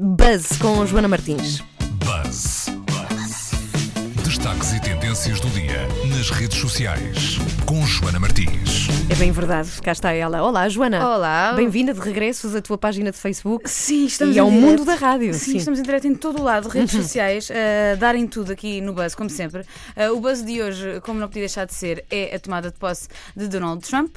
Buzz com Joana Martins. Buzz. Destaques e tendências do dia nas redes sociais com Joana Martins. É bem verdade, cá está ela. Olá, Joana. Olá. Bem-vinda de regresso à tua página de Facebook. Sim, estamos E em ao direto. mundo da rádio, Sim, sim. estamos em direto em todo o lado, redes sociais, a darem tudo aqui no Buzz, como sempre. Uh, o Buzz de hoje, como não podia deixar de ser, é a tomada de posse de Donald Trump.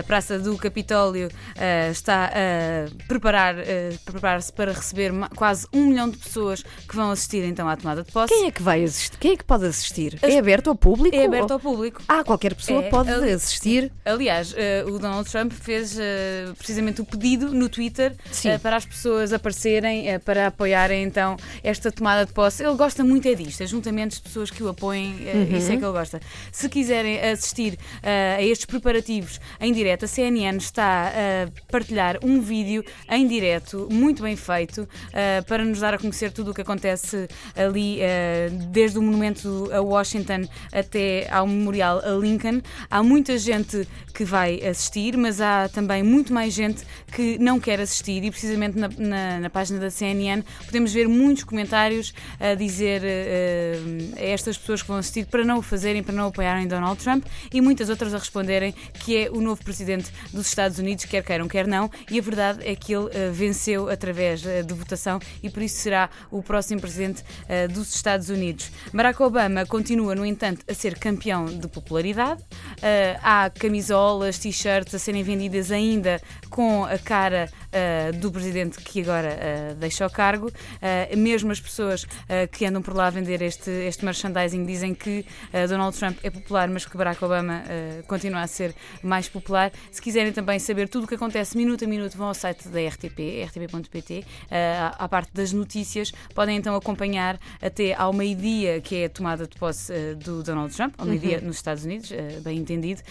A Praça do Capitólio uh, está a preparar, uh, preparar-se para receber quase um milhão de pessoas que vão assistir então à tomada de posse. Quem é que vai assistir? Quem é que pode assistir? É aberto ao público? É aberto ao público. Ah, qualquer pessoa É, pode ali- assistir. Aliás, eh, o Donald Trump fez eh, precisamente o pedido no Twitter eh, para as pessoas aparecerem, para apoiarem então esta tomada de posse. Ele gosta muito é disto, ajuntamentos de pessoas que o apoiem, Uhum. isso é que ele gosta. Se quiserem assistir a estes preparativos em direto, a CNN está a partilhar um vídeo em direto, muito bem feito, para nos dar a conhecer tudo o que acontece ali, desde o monumento a Washington até ao memorial a Lincoln. Há muita gente que vai assistir, mas há também muito mais gente que não quer assistir e precisamente na, na- na página da CNN podemos ver muitos comentários a dizer eh, a estas pessoas que vão assistir para não o fazerem, para não apoiarem Donald Trump e muitas outras a responderem que é o novo presidente dos Estados Unidos, quer queiram, quer não, e a verdade é que ele eh, venceu através eh, de votação e por isso será o próximo presidente dos Estados Unidos. Barack Obama continua, no entanto, a ser campeão de popularidade. Eh, há camisolas, t-shirts a serem vendidas ainda com a cara eh, do presidente que agora eh, deixa o cargo. Eh, mesmo as pessoas que andam por lá a vender este, este merchandising dizem que Donald Trump é popular, mas que Barack Obama continua a ser mais popular. Se quiserem também saber tudo o que acontece minuto a minuto, vão ao site da RTP, rtp.pt, à à parte das notícias. Podem então acompanhar até ao meio-dia, que é a tomada de posse do Donald Trump, ao meio-dia nos Estados Unidos, bem entendido.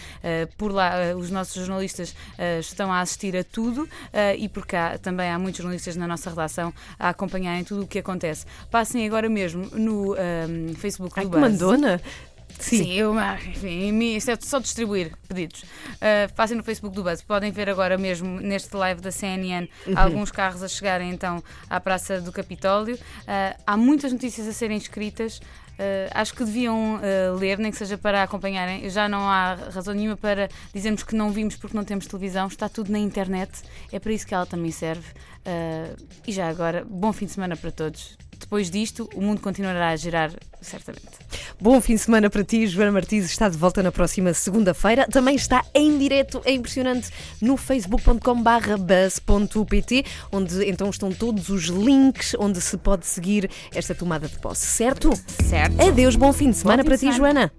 Por lá, os nossos jornalistas estão a assistir a tudo e por cá também há muitos jornalistas na nossa redação a acompanharem tudo o que acontece. Passem agora mesmo no ehm, Facebook Ai, do que Buzz. mandona. Sim, eu, ah, enfim, isto é só distribuir pedidos. Uh, passem no Facebook do Buzz. Podem ver agora mesmo neste live da CNN alguns carros a chegarem então à Praça do Capitólio. Uh, há muitas notícias a serem escritas. Uh, acho que deviam uh, ler, nem que seja para acompanharem. Já não há razão nenhuma para dizermos que não vimos porque não temos televisão. Está tudo na internet. É para isso que ela também serve. Uh, e já agora, bom fim de semana para todos. Depois disto, o mundo continuará a girar, certamente. Bom fim de semana para ti, Joana Martins está de volta na próxima segunda-feira. Também está em direto, é impressionante, no facebook.com/buzz.pt, onde então estão todos os links onde se pode seguir esta tomada de posse, certo? Certo? Adeus, bom fim de semana fim para de ti, semana. Joana.